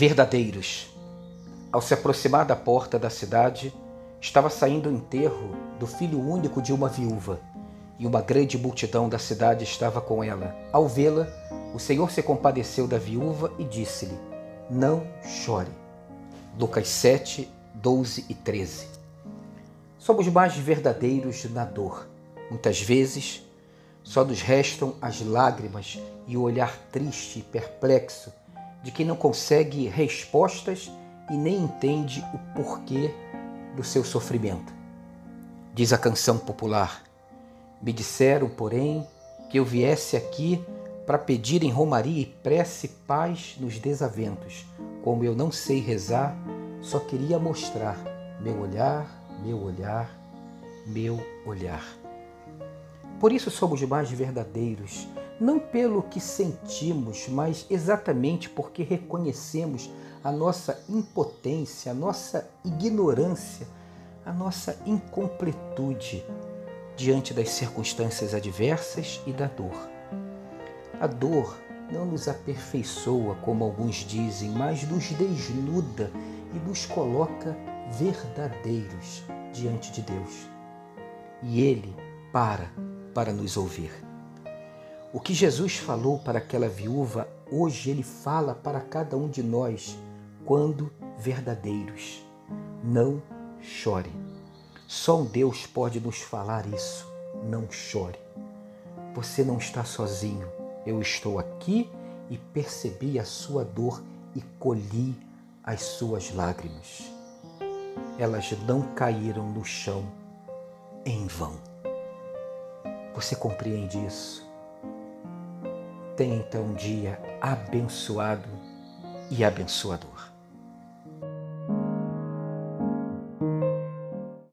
verdadeiros. Ao se aproximar da porta da cidade, estava saindo o enterro do filho único de uma viúva, e uma grande multidão da cidade estava com ela. Ao vê-la, o Senhor se compadeceu da viúva e disse-lhe: Não chore. Lucas 7, 12 e 13. Somos mais verdadeiros na dor. Muitas vezes, só nos restam as lágrimas e o olhar triste e perplexo de quem não consegue respostas e nem entende o porquê do seu sofrimento. Diz a canção popular: Me disseram, porém, que eu viesse aqui para pedir em romaria e prece paz nos desaventos. Como eu não sei rezar, só queria mostrar meu olhar, meu olhar, meu olhar. Por isso somos mais verdadeiros, não pelo que sentimos, mas exatamente porque reconhecemos a nossa impotência, a nossa ignorância, a nossa incompletude diante das circunstâncias adversas e da dor. A dor não nos aperfeiçoa, como alguns dizem, mas nos desnuda e nos coloca verdadeiros diante de Deus. E Ele para para nos ouvir. O que Jesus falou para aquela viúva, hoje Ele fala para cada um de nós, quando verdadeiros. Não chore. Só um Deus pode nos falar isso. Não chore. Você não está sozinho. Eu estou aqui e percebi a sua dor e colhi as suas lágrimas. Elas não caíram no chão em vão. Você compreende isso? Tenha então um dia abençoado e abençoador.